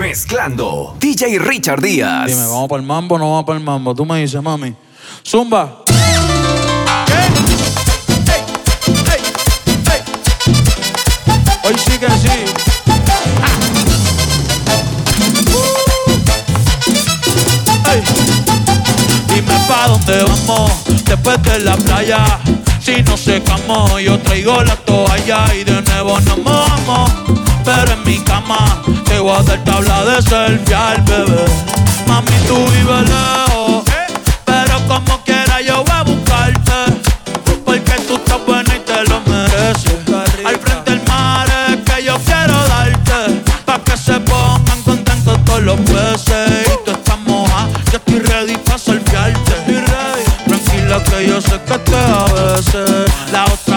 Mezclando. DJ Richard Díaz. Dime, ¿vamos para el mambo o no vamos para el mambo? Tú me dices, mami. Zumba. Hoy sí que sí. pa' dónde vamos después de la playa. Si no secamos, yo traigo la toalla y de nuevo nos mojamos. Pero en mi cama Voy a hacer tabla de selfie al bebé. Mami, tú vives lejos. Pero como quiera yo voy a buscarte. Porque tú estás buena y te lo mereces. Al frente del mar es que yo quiero darte. Pa' que se pongan contentos todos los peces. Y tú estás moja, yo estoy ready pa' selfiearte. Tranquila que yo sé que te a veces. La otra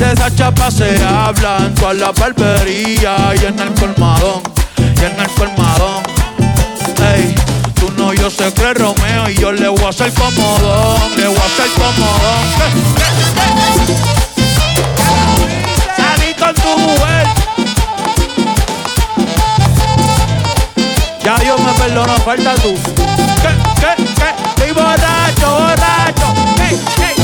De esa chapa se habla en toda la barbería y en el colmadón, y en el colmadón. Ey, tú no, yo se cree Romeo y yo le voy a hacer comodón, le voy a hacer comodón. Salí con tu mujer. Ya Dios me perdonó, falta tú. ¿Qué, qué, qué? Estoy borracho, borracho. Hey, hey.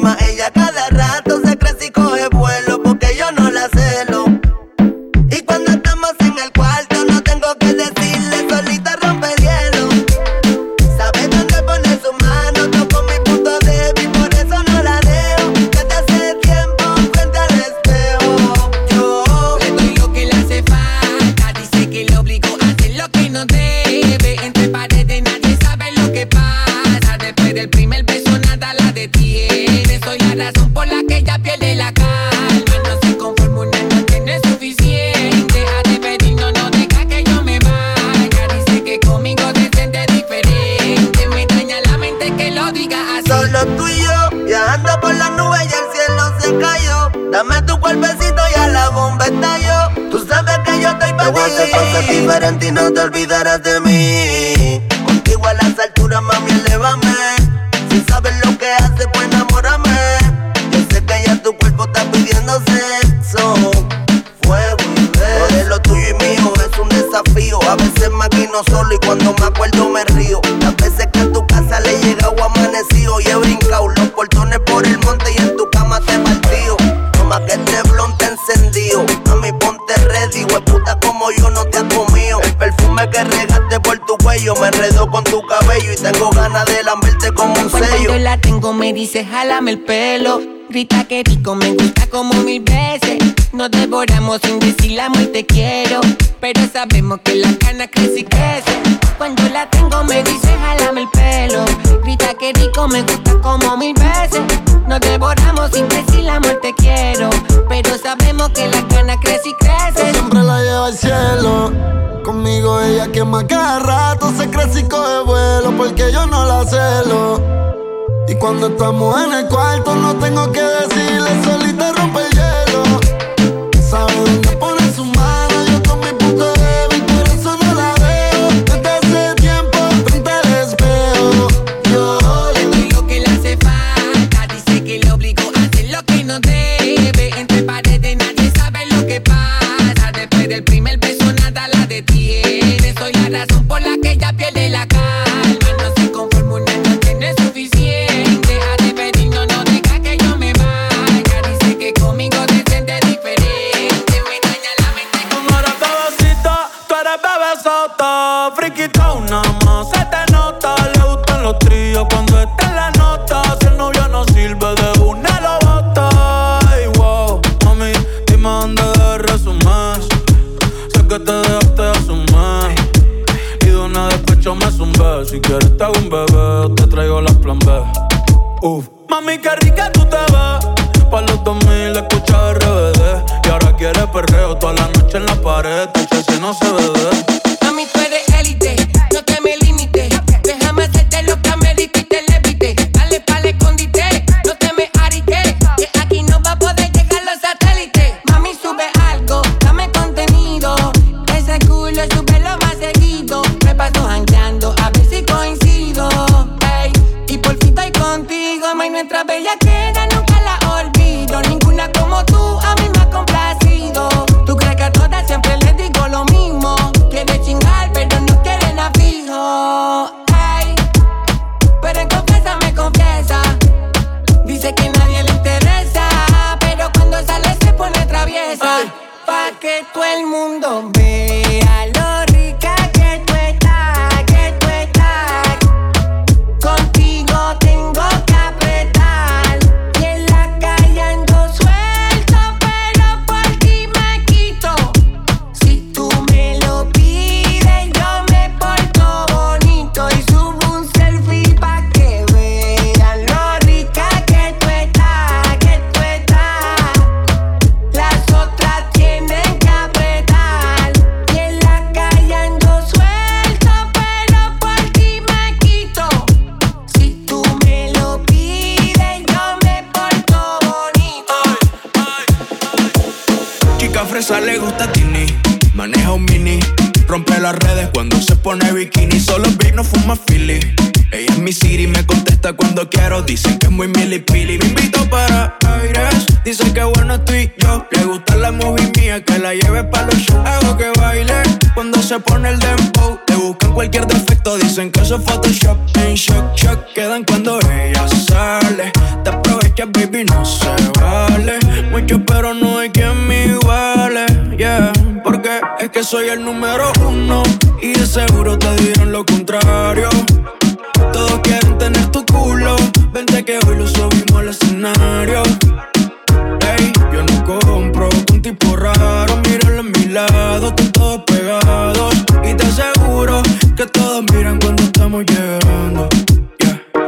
my Me dice, jálame el pelo. Grita que rico, me gusta como mil veces. Nos devoramos sin decir la muerte quiero. Pero sabemos que la cana crece y crece. Cuando la tengo, me dice, jálame el pelo. Grita que rico, me gusta como mil veces. Nos devoramos sin decir la muerte quiero. Pero sabemos que la cana crece y crece. Yo siempre la llevo al cielo. Conmigo ella quema cada rato, se crece y coge vuelo porque yo no la celo. Y cuando estamos en el cuarto no tengo que decirle solo que todo el mundo vea. cuando quiero. Dicen que es muy milipili. Me invito para aires. Dicen que bueno estoy yo. Le gusta la movie mía, que la lleve para los shows. Hago que baile cuando se pone el dembow. Le buscan cualquier defecto. Dicen que eso es Photoshop. En shock, shock quedan cuando ella sale. Te aprovechas, baby, no se vale. Mucho, pero no hay quien me iguale. Yeah, porque es que soy el número uno. Y de seguro te dirán lo contrario ordinario. Ey, yo no compro un tipo raro. Míralo a mi lado, están todos pegados. Y te aseguro que todos miran cuando estamos llegando.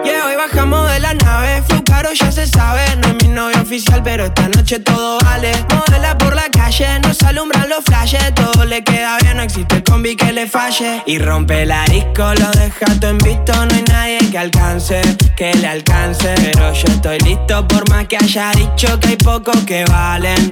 Yeah, hoy bajamos de la nave. Flow caro ya se sabe. No es mi novio oficial, pero esta noche todo vale. Modela por la calle, nos alumbran los flashes. Todo le queda bien, no existe combi que le falle. Y rompe la disco, lo deja todo en visto. No hay nadie que alcance, que le alcance. Pero yo estoy listo por más que haya dicho que hay pocos que valen.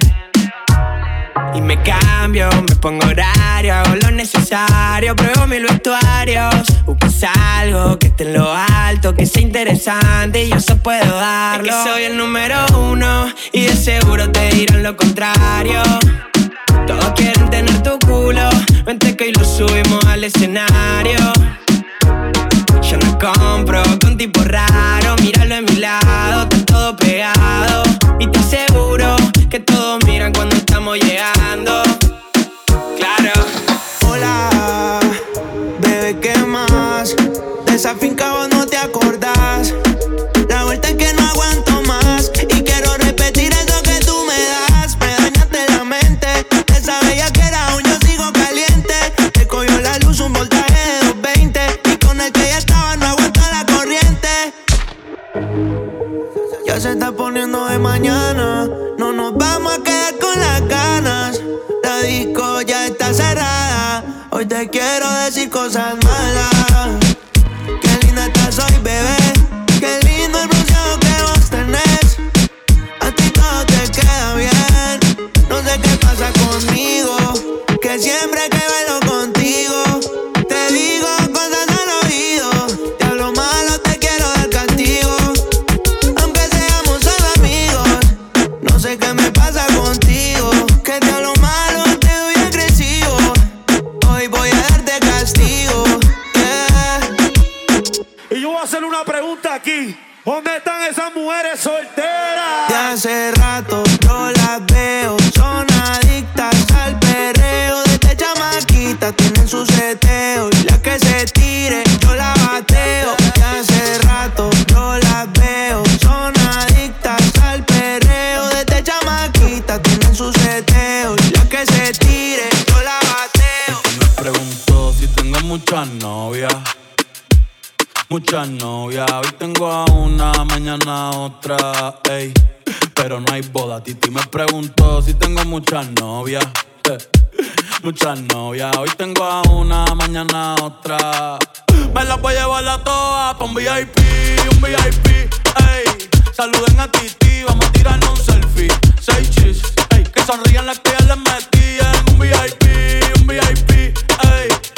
Y me cambio, me pongo horario, hago lo necesario, pruebo mil vestuarios. Buscas algo que esté en lo alto, que sea interesante y yo se puedo darlo. Es que soy el número uno y de seguro te dirán lo contrario. Todos quieren tener tu culo, vente que hoy lo subimos al escenario. Yo no compro con tipo raro, míralo en mi lado, está todo pegado. Finca No hay boda. Titi me preguntó si tengo muchas novias. Muchas novias. Hoy tengo a una, mañana otra. Me las voy a llevar a todas pa' un VIP, un VIP. Ey. Saluden a Titi, vamos a tirarnos un selfie. Seis chis, ey. Que sonrían las que ya les metí en un VIP, un VIP. Ey.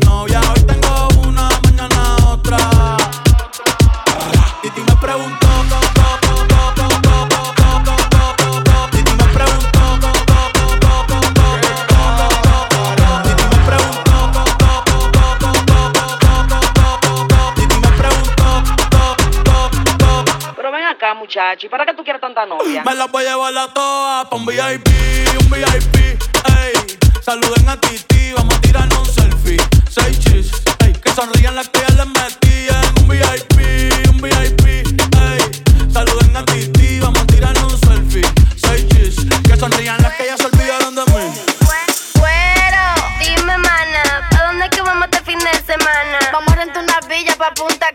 Acá, muchacho, ¿y para qué tú quieres tanta novia? Me las voy a llevar a todas pa' un VIP, un VIP, ey. Saluden a Titi, vamos a tirarnos un selfie. Seis chis, ey. Que sonrían las que ya les metí en un VIP, un VIP, ey. Saluden a Titi, vamos a tirarnos un selfie. Seis chis, que sonrían las que ya se olvidaron de mí. Güero, dime, mana, ¿a dónde es que vamos este fin de semana? Vamos a rentar una villa pa' Punta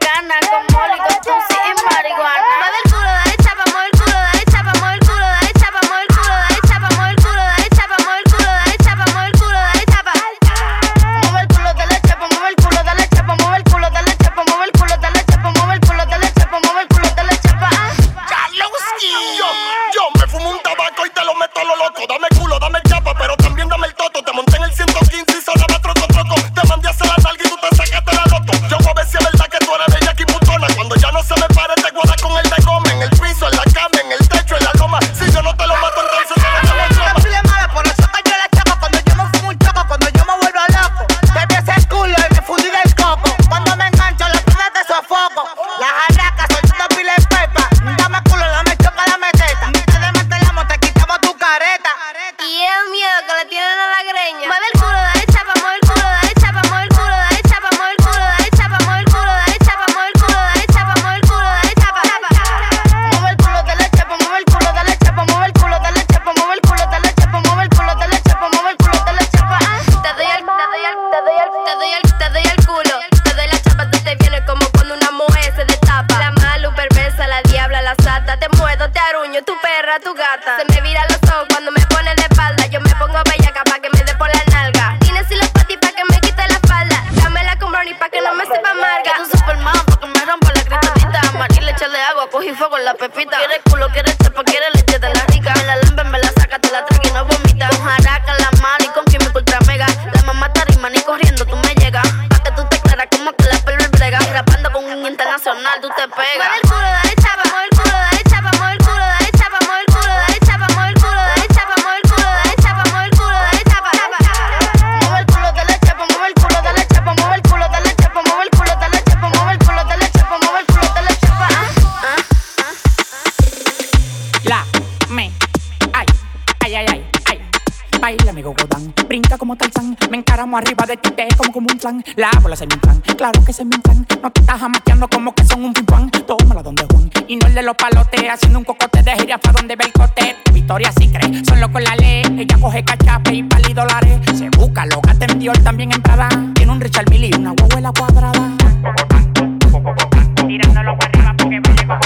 plan. La bola se me inflan, claro que se me inflan. No te estás jamaqueando como que son un pimpán. Tómala donde Juan, y no el de los palotes. Haciendo un cocote de jirafa donde ve el cote. Victoria sí cree, solo con la ley. Ella coge cachape y pali dólares. Se busca, lo gata en Dior, también en Prada. Tiene un Richard Mille y una huevuela cuadrada. Tirándolo para arriba porque vaya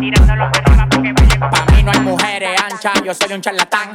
Tirándolo para arriba porque vaya Pa' mí no hay mujeres anchas, yo soy un charlatán.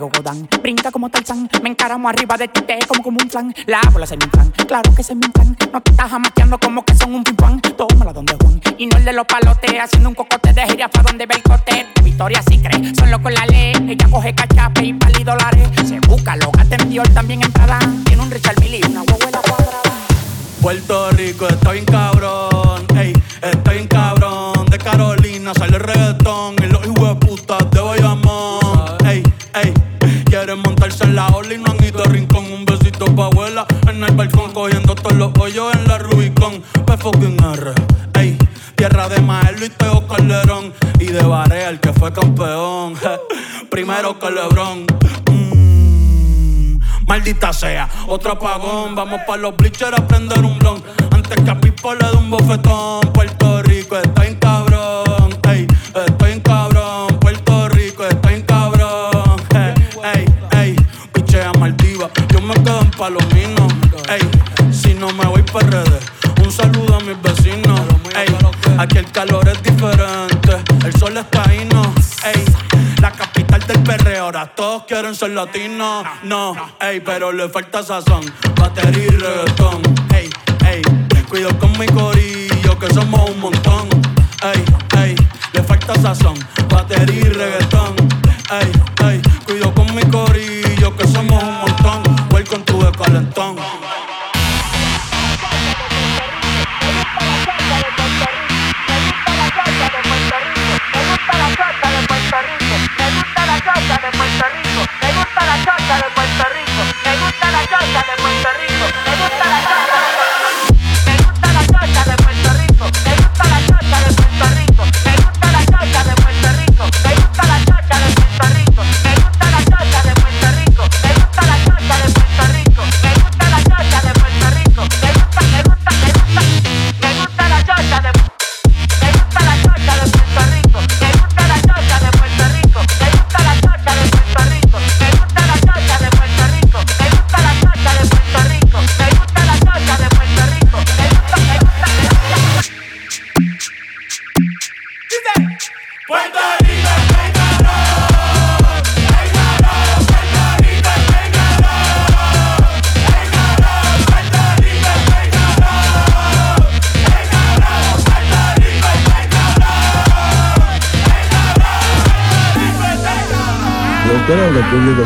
amigo Godán, brinca como Tarzán. Me encaramo arriba de ti, te como como un plan. La bola se me inflan, claro que se me inflan. No te estás jamaqueando como que son un pimpán. Tómala donde Juan, y no el de los palotes. Haciendo un cocote de jirafa donde ve el cote. Victoria sí cree, solo con la ley. Ella coge cachape y pali dólares. Se busca, lo gata en Dior, también en Prada. Tiene un Richard Mille y una huevuela cuadrada. Puerto Rico está bien cabrón, ey, está bien cabrón. De Carolina sale el reggaetón y los putas en la ola no han ido a rincón. Un besito pa' abuela en el balcón, cogiendo todos los hoyos en la Rubicon. P fucking R, ey. Tierra de Maelo y Teo Calderón. Y de Barea, el que fue campeón. Primero que Lebron. Maldita sea, otro apagón. Vamos pa' los bleachers a prender un blon. Antes que a Pipo le dé un bofetón. Puerto Rico está en cabrón. Palomino. Ey, si no me voy pa' redes. Un saludo a mis vecinos. Ey, aquí el calor es diferente. El sol está ahí, no. Ey, la capital del perreo. Ahora todos quieren ser latinos. No, ey, pero le falta sazón. Batería y reggaetón. Ey, ey, cuido con mi corillo que somos un montón. Ey, ey, le falta sazón. Batería y reggaetón. Ey, ey, cuido con mi corillo que somos un montón. calentón.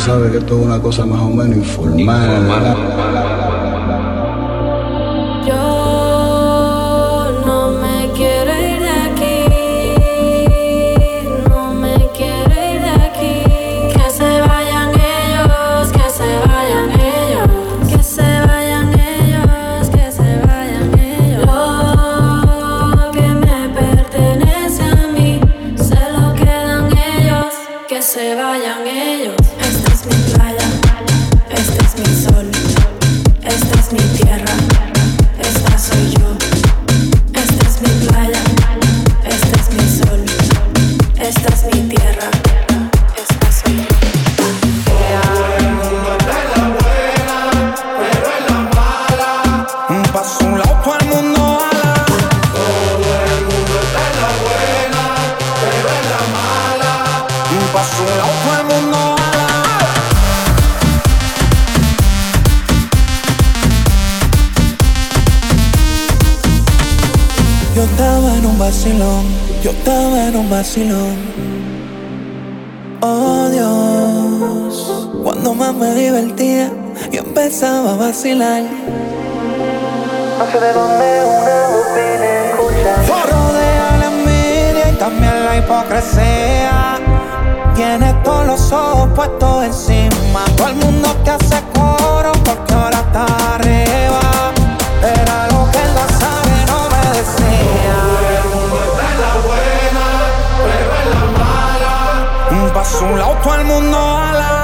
Sabe que esto es una cosa más o menos informal. yo vacilón. Oh Dios, cuando más me divertía, y empezaba a vacilar. No sé de dónde una voz viene escuchar. Rodea la envidia y también la hipocresía. Tiene todos los ojos puestos encima. Todo el mundo te hace coro porque ahora está arriba. Todo el mundo ala. Todo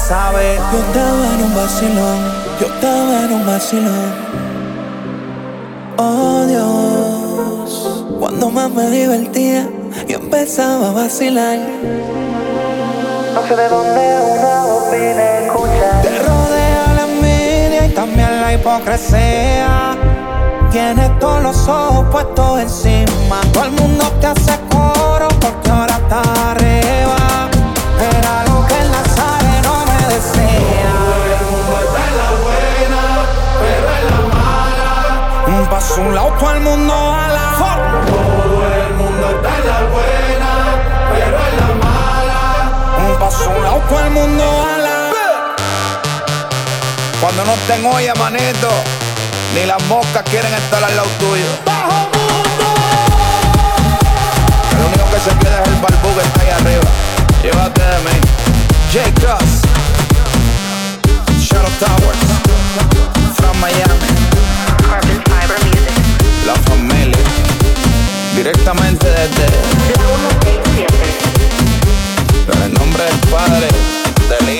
Sabe. Yo estaba en un vacilón, yo estaba en un vacilón. Oh Dios, cuando más me divertía, y empezaba a vacilar. No sé de dónde una voz vine escuchar. Te rodea la envidia y también la hipocresía. Tienes todos los ojos puestos encima. Todo el mundo te hace coro porque ahora está arriba. Un lado, todo el mundo ala. Todo el mundo está en la buena, pero en la mala. Un paso un lado, todo el mundo ala. Cuando no tengo olla, manito, ni las moscas quieren estar al lado tuyo. ¡Bajo mundo! El único que se queda es el barbú que está ahí arriba. Llévate de mí. J. Cross. Shadow Towers. From Miami. La familia. Directamente desde. En el nombre del Padre, del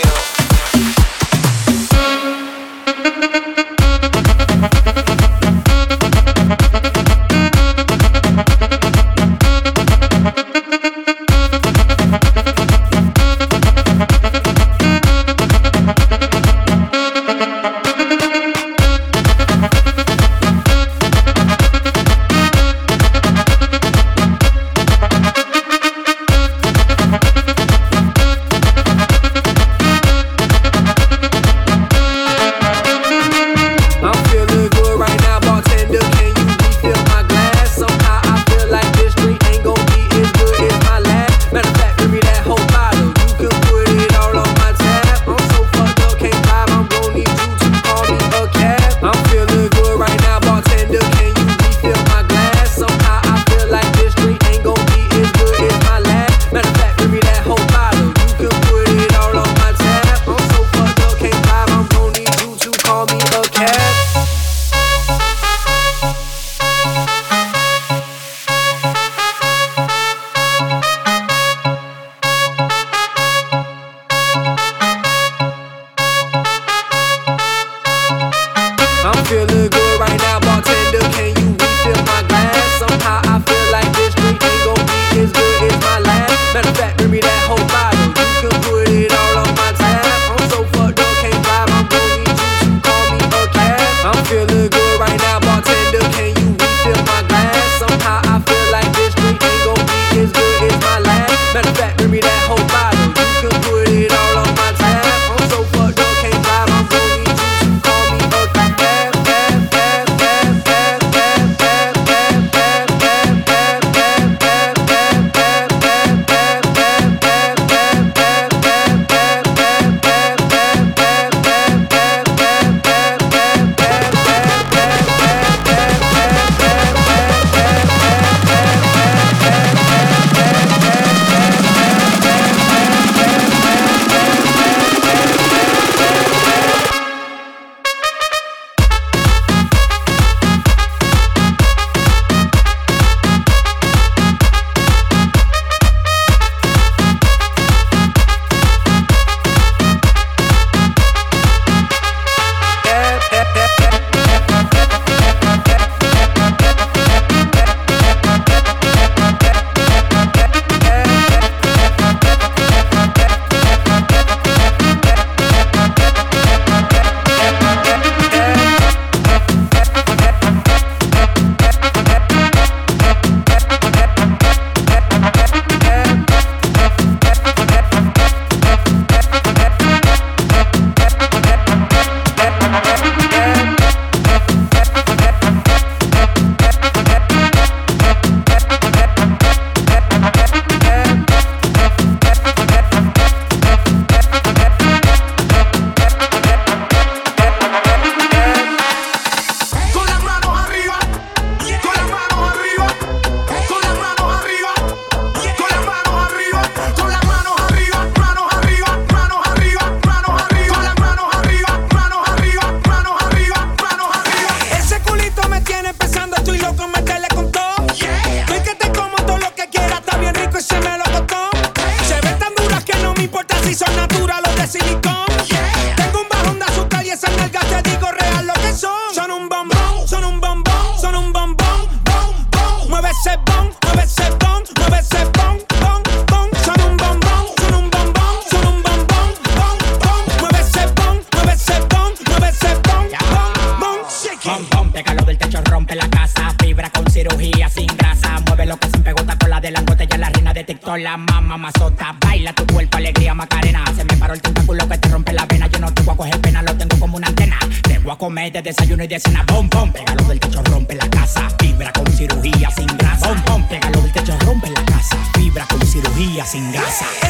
sin gasa.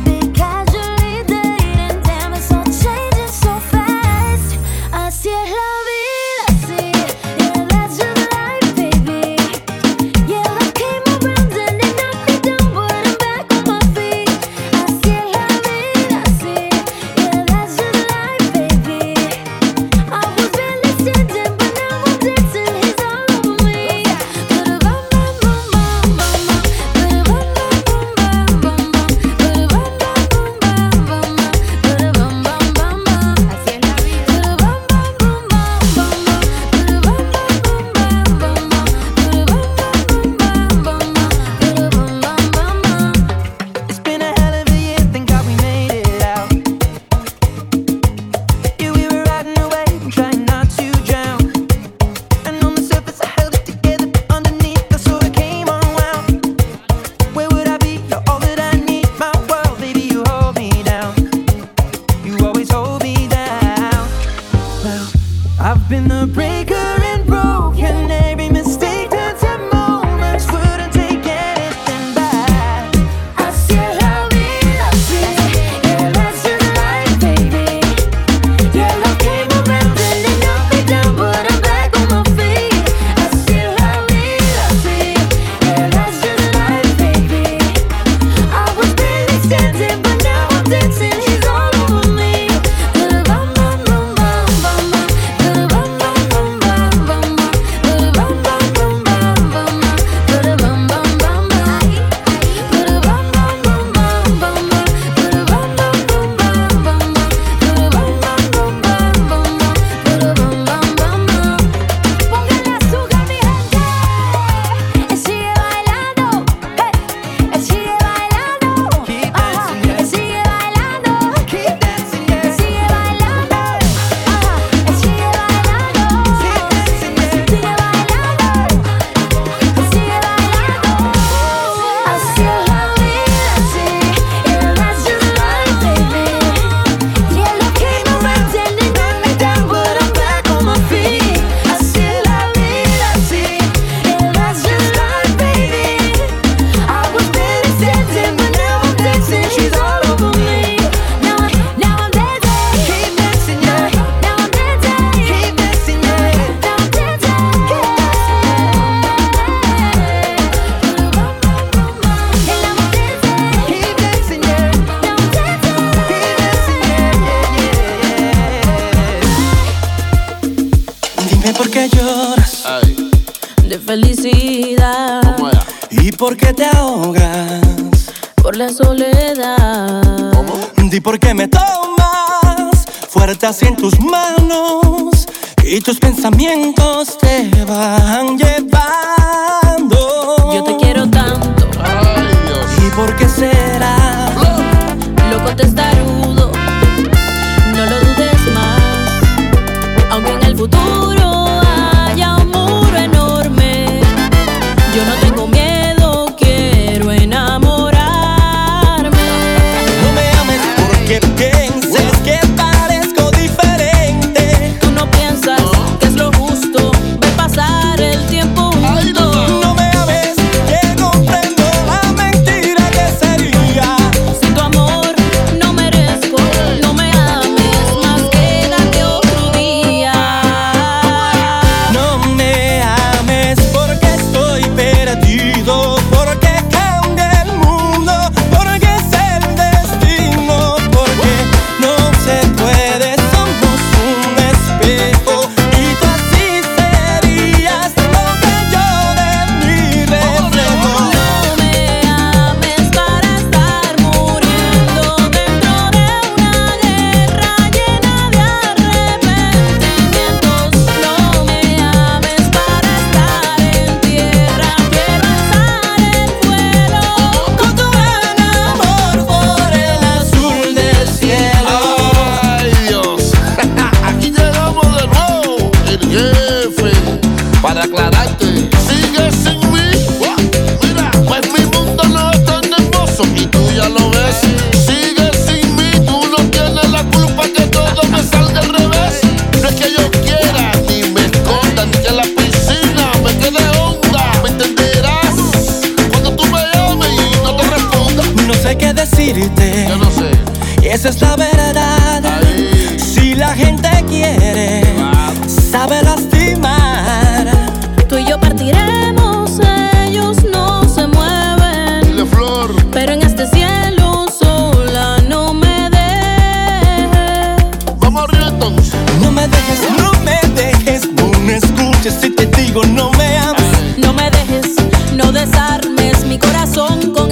pensamiento.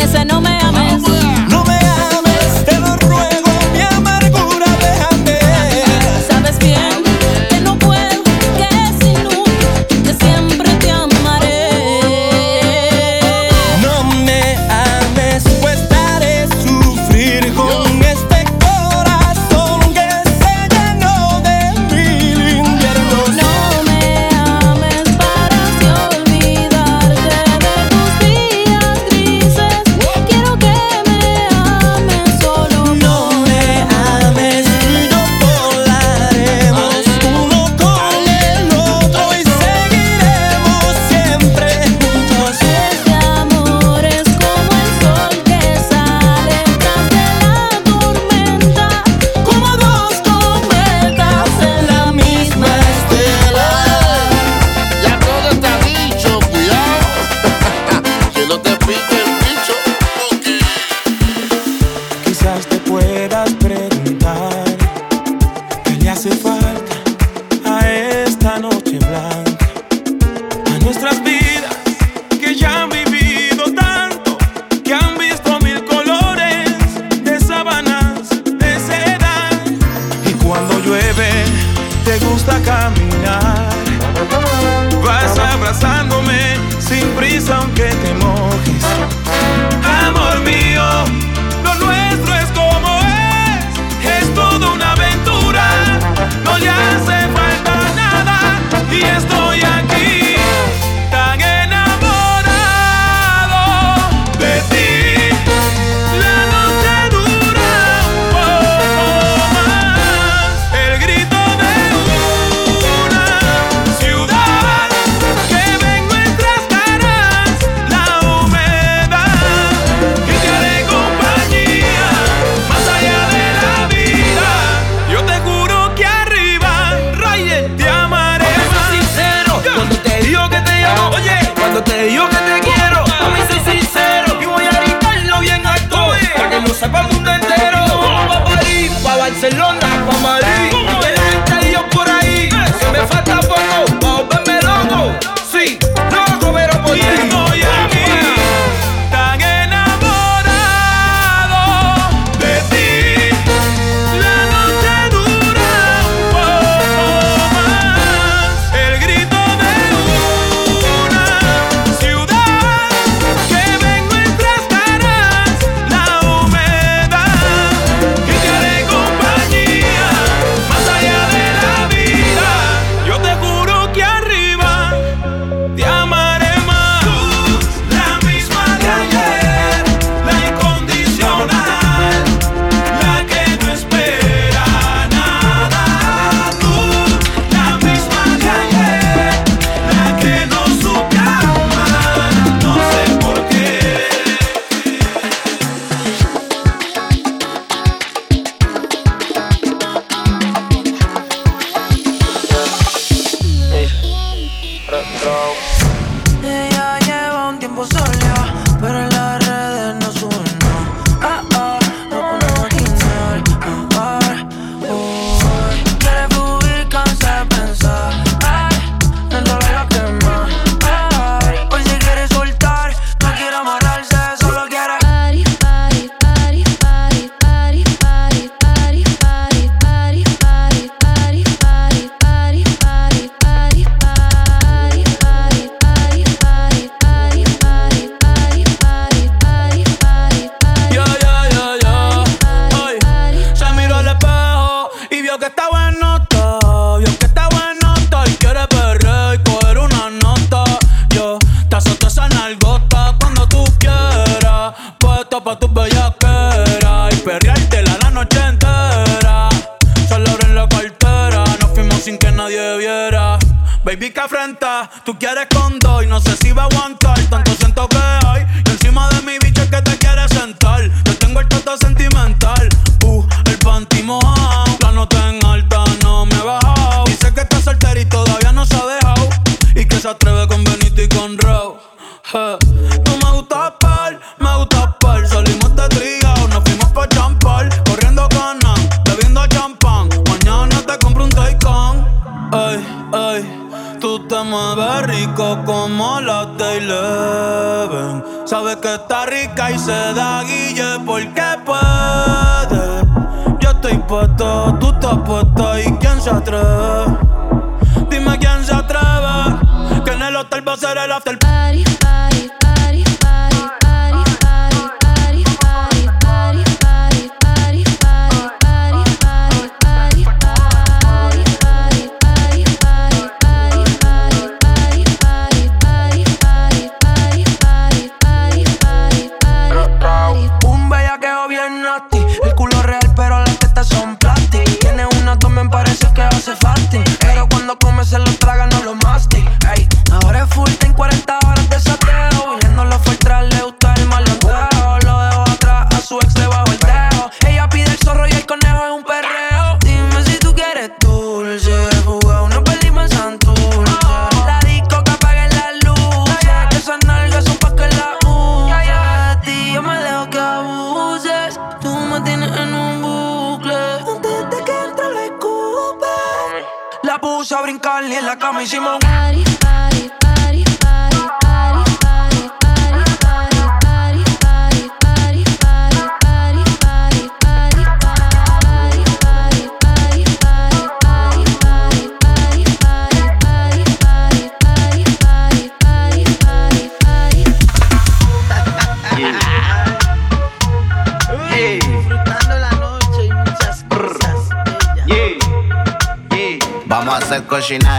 esa no otro Simón. Cause she not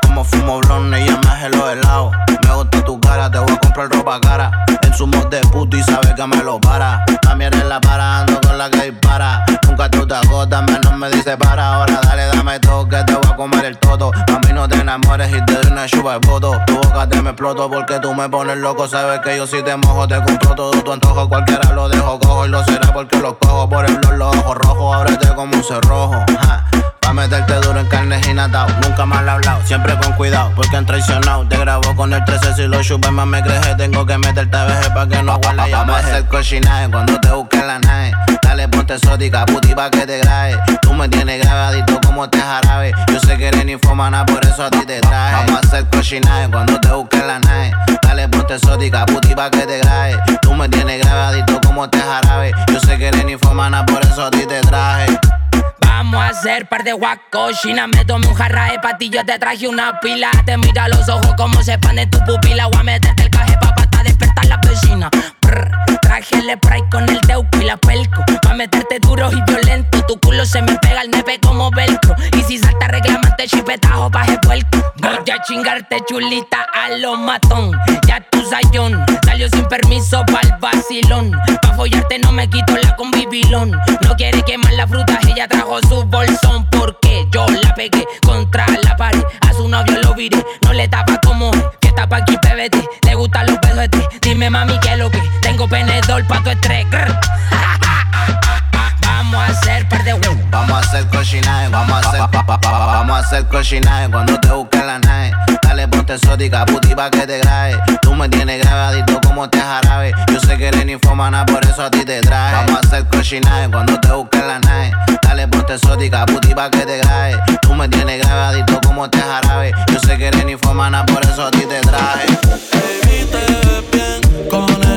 Como fumo blonde y ya me hace los helados. Me gusta tu cara, te voy a comprar ropa cara. En su mod de puto y sabe que me lo para. También en la para, ando con la que dispara. Nunca tú te agotas, menos me dice para. Ahora dale, dame todo que te voy a comer el toto. A mí no te enamores y te doy una chupa de voto. Tu boca te me exploto porque tú me pones loco. Sabes que yo si te mojo te compro todo tu antojo. Cualquiera lo dejo cojo y lo será porque lo cojo por el blog, los ojos rojos. Ábrete como un cerrojo. Pa' meterte duro en carne y natao. Nunca mal hablado, siempre con cuidado, porque han traicionado. Te grabo con el 13 si lo chupes más me creje. Tengo que meterte a veje pa' que no huela ya Vamos a hacer cochinaje cuando te busquen la nave. Dale, ponte exótica, puti pa' que te grabe. Tú me tienes grabadito como te jarabe. Yo sé que eres ninfomana, por eso a ti te traje. Vamos a hacer cochinaje cuando te busquen la nave. Dale, ponte exótica, puti pa' que te grabe. Tú me tienes grabadito como te jarabe. Yo sé que eres ninfomana, por eso a ti te traje. Vamos a hacer par de guacochina. Me tomé un jarra de patillas, te traje una pila. Te mira los ojos como se expande tu pupila. Voy meterte el caje pa' despertar la vecina. Traje el spray con el teuco y la pelco. Pa' meterte duro y violento. Tu culo se me pega al nepe como velcro. Y si salta reclamante chipetajo pa' puerco. Voy a chingarte chulita a lo matón. Ya tu sayón salió sin permiso pa'l vacilón. Pa' follarte no me quito la convivilón. No quiere quemar la fruta, ella trajo su bolsón. Porque yo la pegué contra la pared. Su novio lo viré, no le tapa como es. Que tapa aquí PBT, le gustan los besos de té. Dime mami que lo que tengo penedor pa' tu estrés. Vamos a hacer par de huevos. Vamos a hacer cochinaje, vamos a hacer pa, pa, pa, pa, vamos a hacer cochinaje cuando te busquen la nave. Dale, ponte exótica, puti pa' que te grabe. Tú me tienes grabadito como te jarabe. Yo sé que eres ninfomana, por eso a ti te traje. Vamos a hacer cochinaje cuando te busquen la nave. Dale, ponte exótica, puti pa' que te grabe. Tú me tienes grabadito como te jarabe. Yo sé que eres ninfomana, por eso a ti te traje. Con el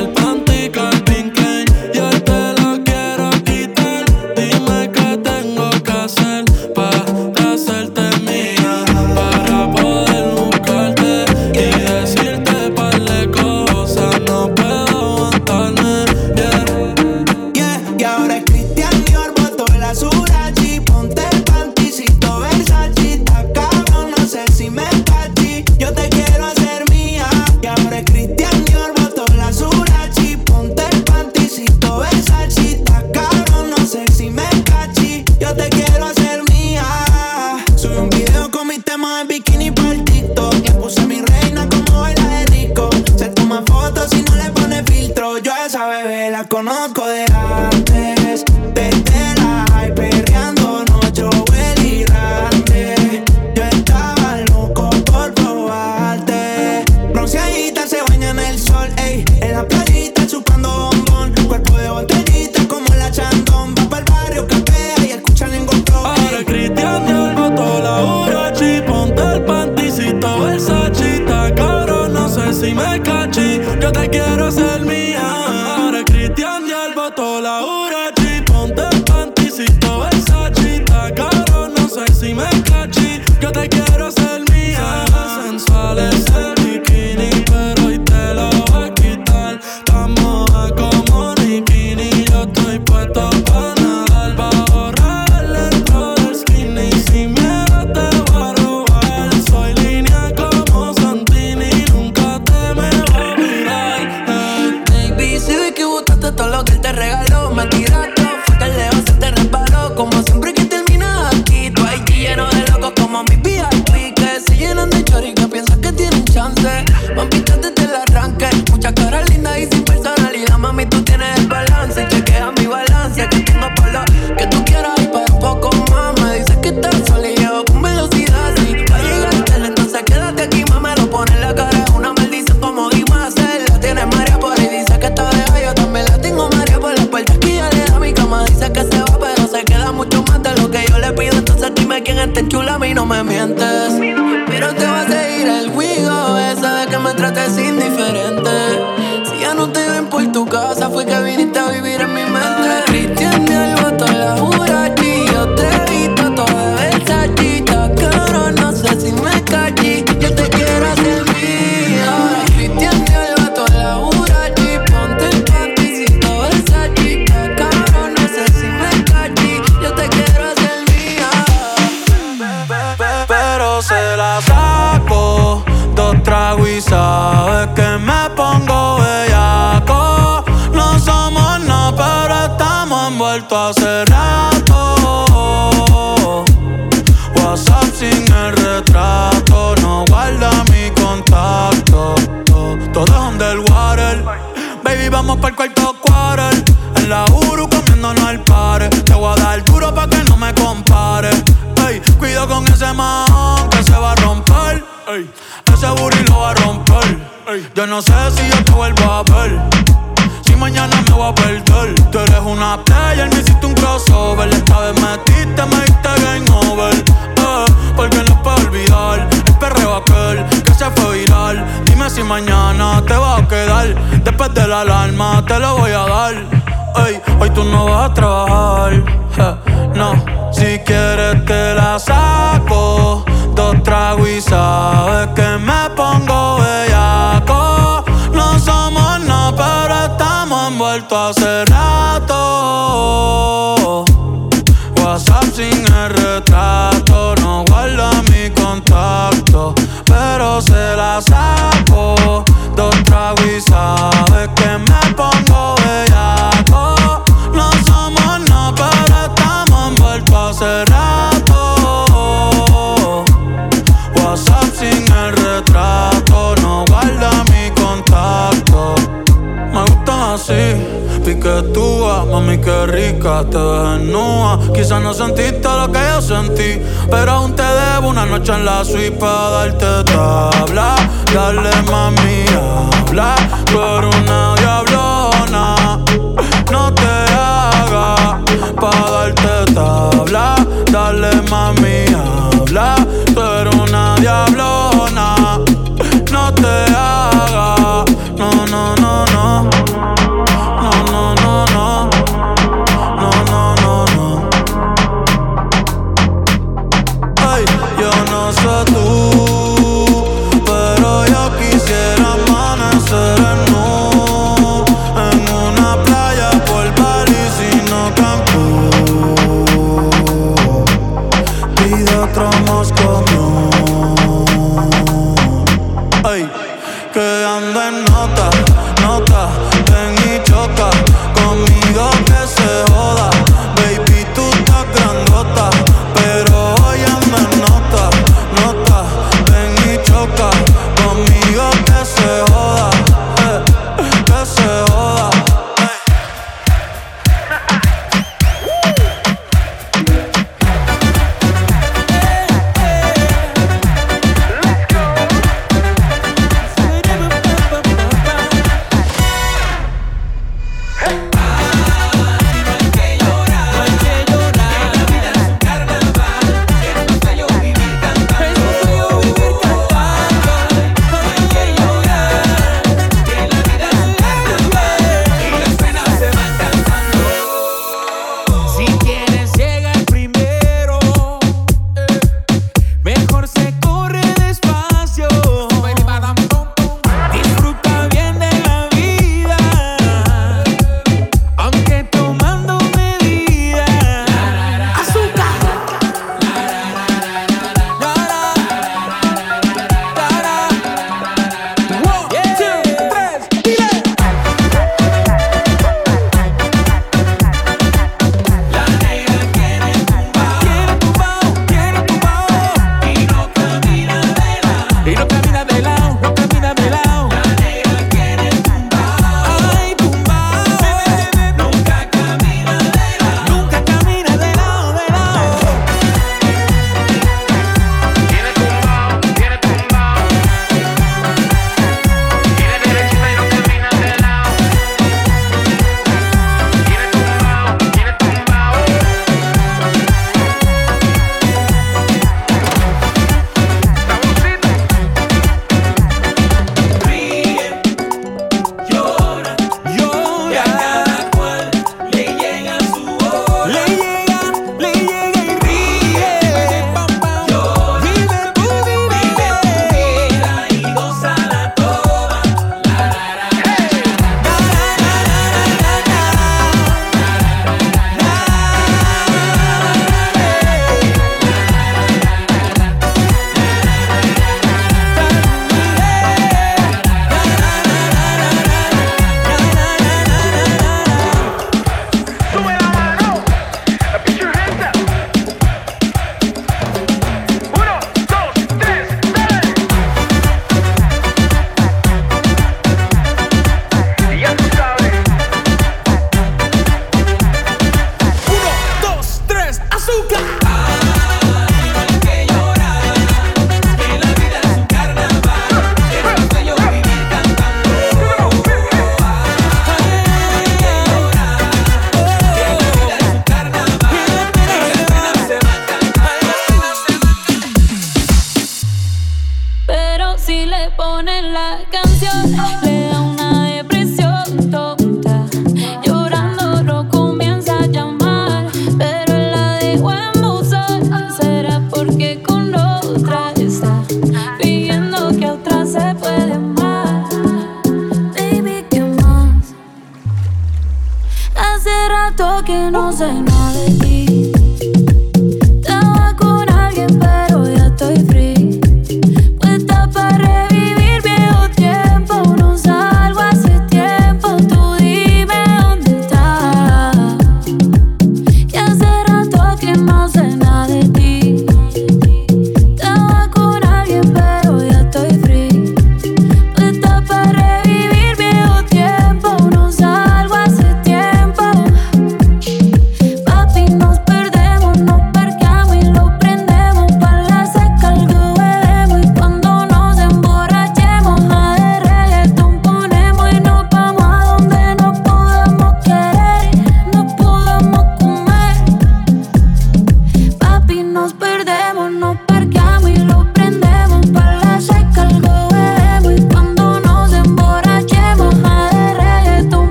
cuarto quarter. En la Uru comiéndonos al par. Te voy a dar duro pa' que no me compare. Ey, cuido con ese man que se va a romper. Ey, ese booty lo va a romper. Yo no sé si yo te vuelvo a ver. Si mañana me voy a perder. Tú eres una playa player, me hiciste un crossover. Esta vez metiste, me diste game over. Eh, porque no puedo olvidar el perreo aquel fue viral. Dime si mañana te vas a quedar. Después de la alarma te lo voy a dar. Ey, hoy tú no vas a trabajar. No, si quieres te la saco. Dos tragos y sabes que me Quizás no sentiste lo que yo sentí, pero aún te debo una noche en la suite para darte tabla. Dale mami, habla por una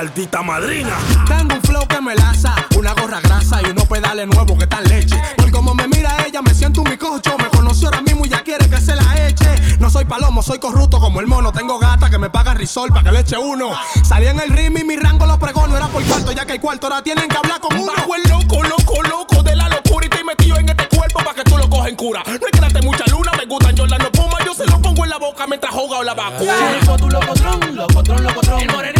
maldita madrina. Tengo un flow que me laza, una gorra grasa y unos pedales nuevos que están leche. Por como me mira ella, me siento un bicocho. Me conoció ahora mismo y ya quiere que se la eche. No soy palomo, soy corrupto como el mono. Tengo gata que me pagan risol para que le eche uno. Salí en el rim y mi rango lo pregono. Era por cuarto, ya que hay cuarto, ahora tienen que hablar con uno. Bajo el loco, loco, loco de la locura y estoy metido en este cuerpo para que tú lo cojas en cura. No hay que darte mucha luna, me gustan yo no puma. Yo se lo pongo en la boca mientras juega la vacuna. Tu locotrón, locotrón, locotrón. El morenito, mami, que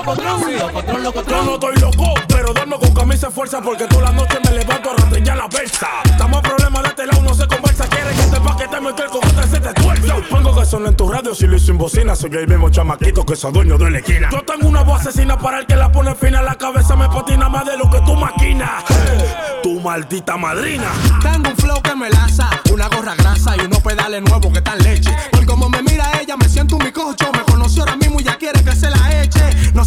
Tu Yo no estoy loco, pero duermo con camisa fuerza porque toda la noche me levanto a rateñar la versa. Estamos problemas de este lado, no se conversa. Quieren que te paquetemos que el cojote se te tuerza. Pongo que suena en tu radio si lo hizo en bocina. Soy el mismo chamaquito que soy dueño de la esquina. Yo tengo una voz asesina para el que la pone fina. La cabeza me patina más de lo que tú maquinas. Tu maldita madrina. Tengo un flow que me laza, una gorra grasa y unos pedales nuevos que están leche. Por como me mira ella, me siento un bicocho. Me conoció ahora mismo y ya quiere que se la eche.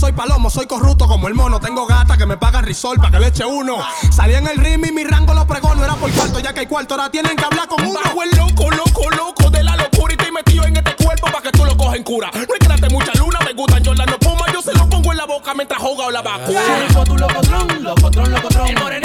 No soy palomo, soy corrupto como el mono. Tengo gata que me pagan risol para que le eche uno. Salí en el rim y mi rango lo pregono. Era por cuarto, ya que hay cuarto, ahora tienen que hablar con uno. Bajo el loco, loco, loco de la locura y estoy metido en este cuerpo para que tú lo cojas en cura. No hay que darte mucha luna, me gustan yo no puma. Yo se lo pongo en la boca mientras juega la vacuna. Locotrón, locotrón, locotrón. El